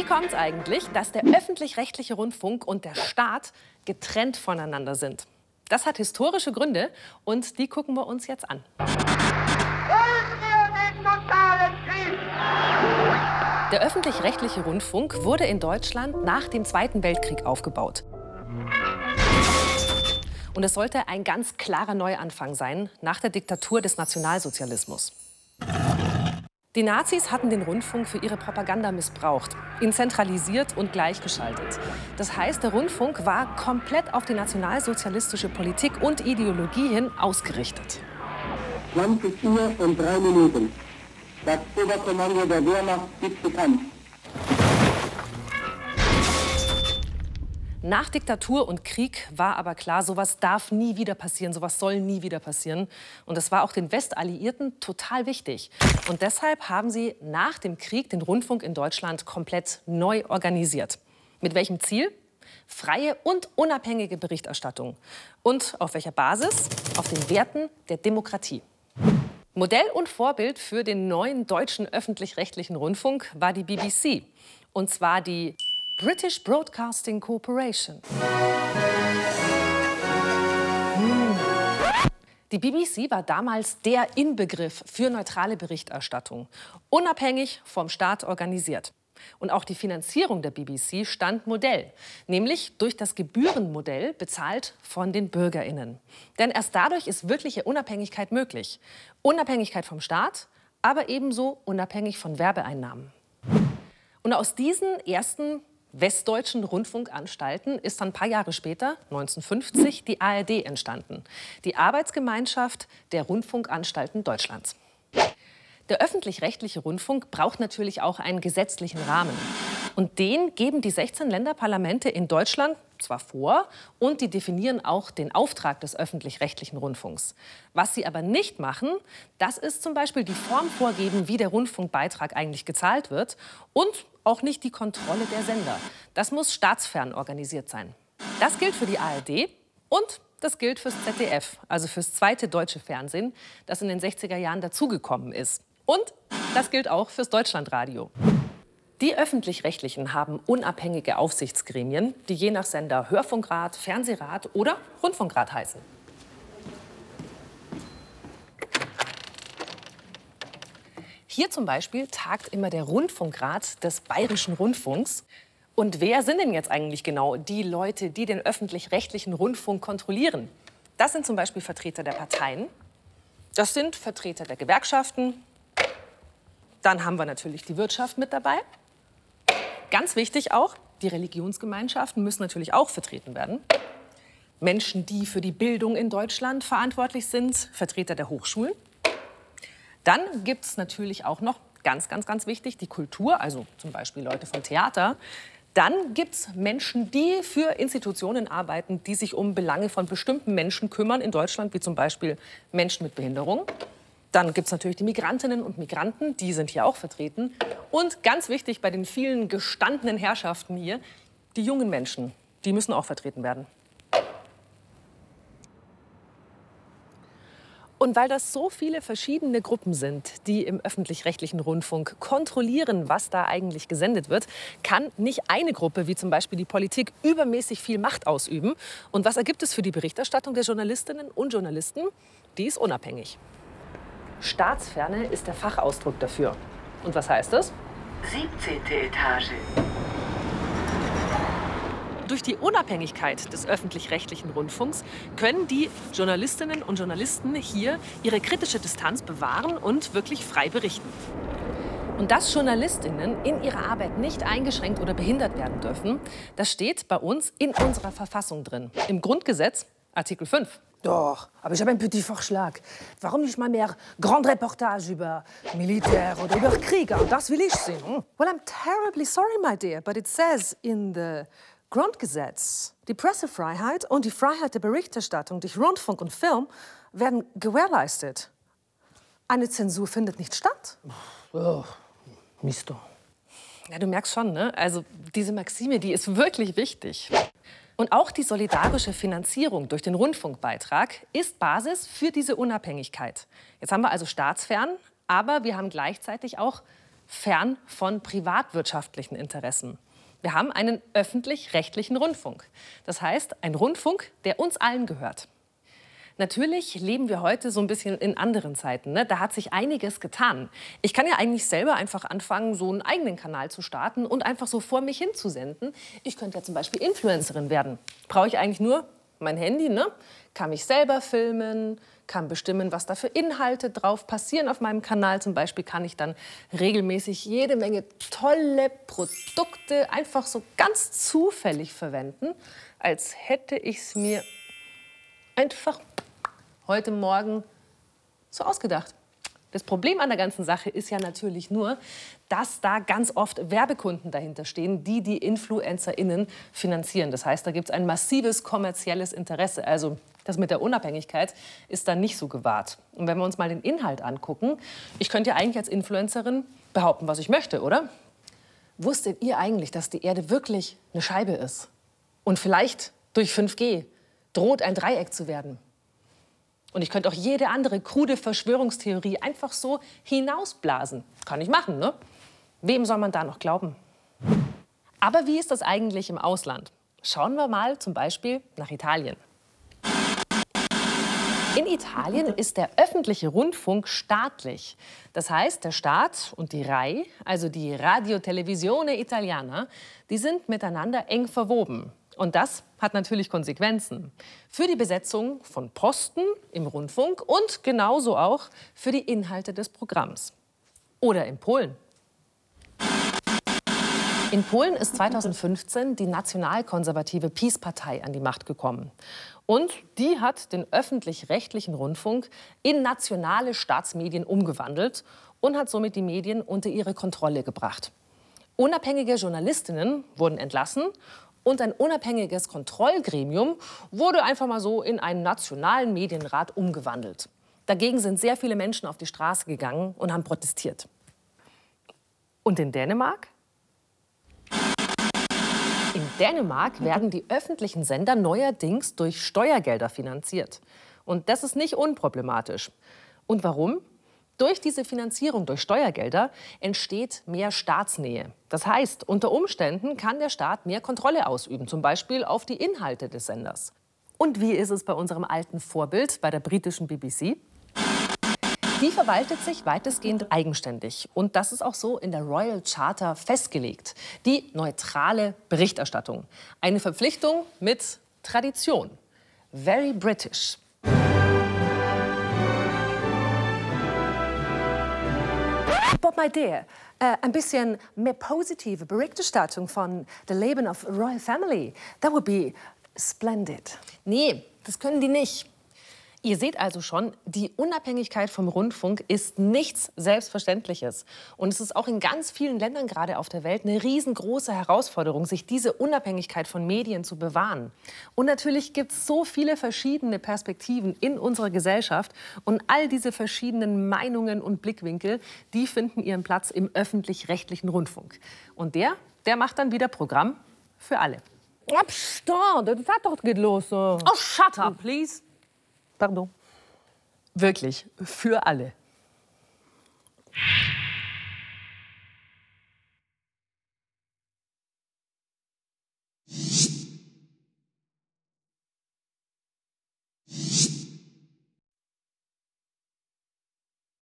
Wie kommt es eigentlich, dass der öffentlich-rechtliche Rundfunk und der Staat getrennt voneinander sind? Das hat historische Gründe und die gucken wir uns jetzt an. Der öffentlich-rechtliche Rundfunk wurde in Deutschland nach dem Zweiten Weltkrieg aufgebaut. Und es sollte ein ganz klarer Neuanfang sein nach der Diktatur des Nationalsozialismus. Die Nazis hatten den Rundfunk für ihre Propaganda missbraucht, ihn zentralisiert und gleichgeschaltet. Das heißt, der Rundfunk war komplett auf die nationalsozialistische Politik und Ideologie hin ausgerichtet. 20 Uhr und drei Minuten. Das Oberkommando der Wehrmacht gibt bekannt. Nach Diktatur und Krieg war aber klar, sowas darf nie wieder passieren, sowas soll nie wieder passieren. Und das war auch den Westalliierten total wichtig. Und deshalb haben sie nach dem Krieg den Rundfunk in Deutschland komplett neu organisiert. Mit welchem Ziel? Freie und unabhängige Berichterstattung. Und auf welcher Basis? Auf den Werten der Demokratie. Modell und Vorbild für den neuen deutschen öffentlich-rechtlichen Rundfunk war die BBC. Und zwar die British Broadcasting Corporation. Hm. Die BBC war damals der Inbegriff für neutrale Berichterstattung, unabhängig vom Staat organisiert. Und auch die Finanzierung der BBC stand Modell, nämlich durch das Gebührenmodell bezahlt von den Bürgerinnen. Denn erst dadurch ist wirkliche Unabhängigkeit möglich. Unabhängigkeit vom Staat, aber ebenso unabhängig von Werbeeinnahmen. Und aus diesen ersten westdeutschen Rundfunkanstalten ist dann ein paar Jahre später, 1950, die ARD entstanden. Die Arbeitsgemeinschaft der Rundfunkanstalten Deutschlands. Der öffentlich-rechtliche Rundfunk braucht natürlich auch einen gesetzlichen Rahmen. Und den geben die 16 Länderparlamente in Deutschland zwar vor und die definieren auch den Auftrag des öffentlich-rechtlichen Rundfunks. Was sie aber nicht machen, das ist zum Beispiel die Form vorgeben, wie der Rundfunkbeitrag eigentlich gezahlt wird und auch nicht die Kontrolle der Sender. Das muss staatsfern organisiert sein. Das gilt für die ARD und das gilt fürs ZDF, also fürs zweite deutsche Fernsehen, das in den 60er Jahren dazugekommen ist. Und das gilt auch fürs Deutschlandradio. Die öffentlich-rechtlichen haben unabhängige Aufsichtsgremien, die je nach Sender Hörfunkrat, Fernsehrat oder Rundfunkrat heißen. Hier zum Beispiel tagt immer der Rundfunkrat des Bayerischen Rundfunks. Und wer sind denn jetzt eigentlich genau die Leute, die den öffentlich-rechtlichen Rundfunk kontrollieren? Das sind zum Beispiel Vertreter der Parteien, das sind Vertreter der Gewerkschaften, dann haben wir natürlich die Wirtschaft mit dabei. Ganz wichtig auch, die Religionsgemeinschaften müssen natürlich auch vertreten werden. Menschen, die für die Bildung in Deutschland verantwortlich sind, Vertreter der Hochschulen. Dann gibt es natürlich auch noch, ganz, ganz, ganz wichtig, die Kultur, also zum Beispiel Leute vom Theater. Dann gibt es Menschen, die für Institutionen arbeiten, die sich um Belange von bestimmten Menschen kümmern in Deutschland, wie zum Beispiel Menschen mit Behinderung. Dann gibt es natürlich die Migrantinnen und Migranten, die sind hier auch vertreten. Und ganz wichtig bei den vielen gestandenen Herrschaften hier, die jungen Menschen, die müssen auch vertreten werden. Und weil das so viele verschiedene Gruppen sind, die im öffentlich-rechtlichen Rundfunk kontrollieren, was da eigentlich gesendet wird, kann nicht eine Gruppe, wie zum Beispiel die Politik, übermäßig viel Macht ausüben. Und was ergibt es für die Berichterstattung der Journalistinnen und Journalisten? Die ist unabhängig. Staatsferne ist der Fachausdruck dafür. Und was heißt das? 17. Etage. Durch die Unabhängigkeit des öffentlich-rechtlichen Rundfunks können die Journalistinnen und Journalisten hier ihre kritische Distanz bewahren und wirklich frei berichten. Und dass Journalistinnen in ihrer Arbeit nicht eingeschränkt oder behindert werden dürfen, das steht bei uns in unserer Verfassung drin. Im Grundgesetz, Artikel 5. Doch, aber ich habe einen petit Vorschlag. Warum nicht mal mehr Grand Reportage über Militär oder über Krieger? Das will ich sehen. Hm? Well, I'm terribly sorry, my dear, but it says in the Grundgesetz, die Pressefreiheit und die Freiheit der Berichterstattung durch Rundfunk und Film werden gewährleistet. Eine Zensur findet nicht statt. Oh, Mister. Ja, du merkst schon, ne? Also diese Maxime, die ist wirklich wichtig. Und auch die solidarische Finanzierung durch den Rundfunkbeitrag ist Basis für diese Unabhängigkeit. Jetzt haben wir also staatsfern, aber wir haben gleichzeitig auch fern von privatwirtschaftlichen Interessen. Wir haben einen öffentlich-rechtlichen Rundfunk. Das heißt, ein Rundfunk, der uns allen gehört. Natürlich leben wir heute so ein bisschen in anderen Zeiten. Ne? Da hat sich einiges getan. Ich kann ja eigentlich selber einfach anfangen, so einen eigenen Kanal zu starten und einfach so vor mich hinzusenden. Ich könnte ja zum Beispiel Influencerin werden. Brauche ich eigentlich nur mein Handy, ne? kann mich selber filmen, kann bestimmen, was da für Inhalte drauf passieren auf meinem Kanal. Zum Beispiel kann ich dann regelmäßig jede Menge tolle Produkte einfach so ganz zufällig verwenden, als hätte ich es mir einfach heute Morgen so ausgedacht. Das Problem an der ganzen Sache ist ja natürlich nur, dass da ganz oft Werbekunden dahinter stehen, die die InfluencerInnen finanzieren. Das heißt, da gibt es ein massives kommerzielles Interesse. Also das mit der Unabhängigkeit ist dann nicht so gewahrt. Und wenn wir uns mal den Inhalt angucken, ich könnte ja eigentlich als Influencerin behaupten, was ich möchte, oder? Wusstet ihr eigentlich, dass die Erde wirklich eine Scheibe ist? Und vielleicht durch 5G droht ein Dreieck zu werden? Und ich könnte auch jede andere krude Verschwörungstheorie einfach so hinausblasen. Kann ich machen, ne? Wem soll man da noch glauben? Aber wie ist das eigentlich im Ausland? Schauen wir mal zum Beispiel nach Italien. In Italien ist der öffentliche Rundfunk staatlich. Das heißt, der Staat und die RAI, also die Radio Televisione Italiana, die sind miteinander eng verwoben. Und das hat natürlich Konsequenzen für die Besetzung von Posten im Rundfunk und genauso auch für die Inhalte des Programms. Oder in Polen. In Polen ist 2015 die nationalkonservative PiS-Partei an die Macht gekommen. Und die hat den öffentlich-rechtlichen Rundfunk in nationale Staatsmedien umgewandelt und hat somit die Medien unter ihre Kontrolle gebracht. Unabhängige Journalistinnen wurden entlassen und ein unabhängiges Kontrollgremium wurde einfach mal so in einen nationalen Medienrat umgewandelt. Dagegen sind sehr viele Menschen auf die Straße gegangen und haben protestiert. Und in Dänemark? In Dänemark werden die öffentlichen Sender neuerdings durch Steuergelder finanziert. Und das ist nicht unproblematisch. Und warum? Durch diese Finanzierung durch Steuergelder entsteht mehr Staatsnähe. Das heißt, unter Umständen kann der Staat mehr Kontrolle ausüben, zum Beispiel auf die Inhalte des Senders. Und wie ist es bei unserem alten Vorbild, bei der britischen BBC? Die verwaltet sich weitestgehend eigenständig. Und das ist auch so in der Royal Charter festgelegt. Die neutrale Berichterstattung. Eine Verpflichtung mit Tradition. Very British. Bob, my dear, äh, ein bisschen mehr positive Berichterstattung von der Leben of Royal Family. That would be splendid. Nee, das können die nicht. Ihr seht also schon, die Unabhängigkeit vom Rundfunk ist nichts Selbstverständliches. Und es ist auch in ganz vielen Ländern gerade auf der Welt eine riesengroße Herausforderung, sich diese Unabhängigkeit von Medien zu bewahren. Und natürlich gibt es so viele verschiedene Perspektiven in unserer Gesellschaft. Und all diese verschiedenen Meinungen und Blickwinkel, die finden ihren Platz im öffentlich-rechtlichen Rundfunk. Und der, der macht dann wieder Programm für alle. Abstand, das hat doch geht los. Oh, shut up, please. Pardon. Wirklich, für alle.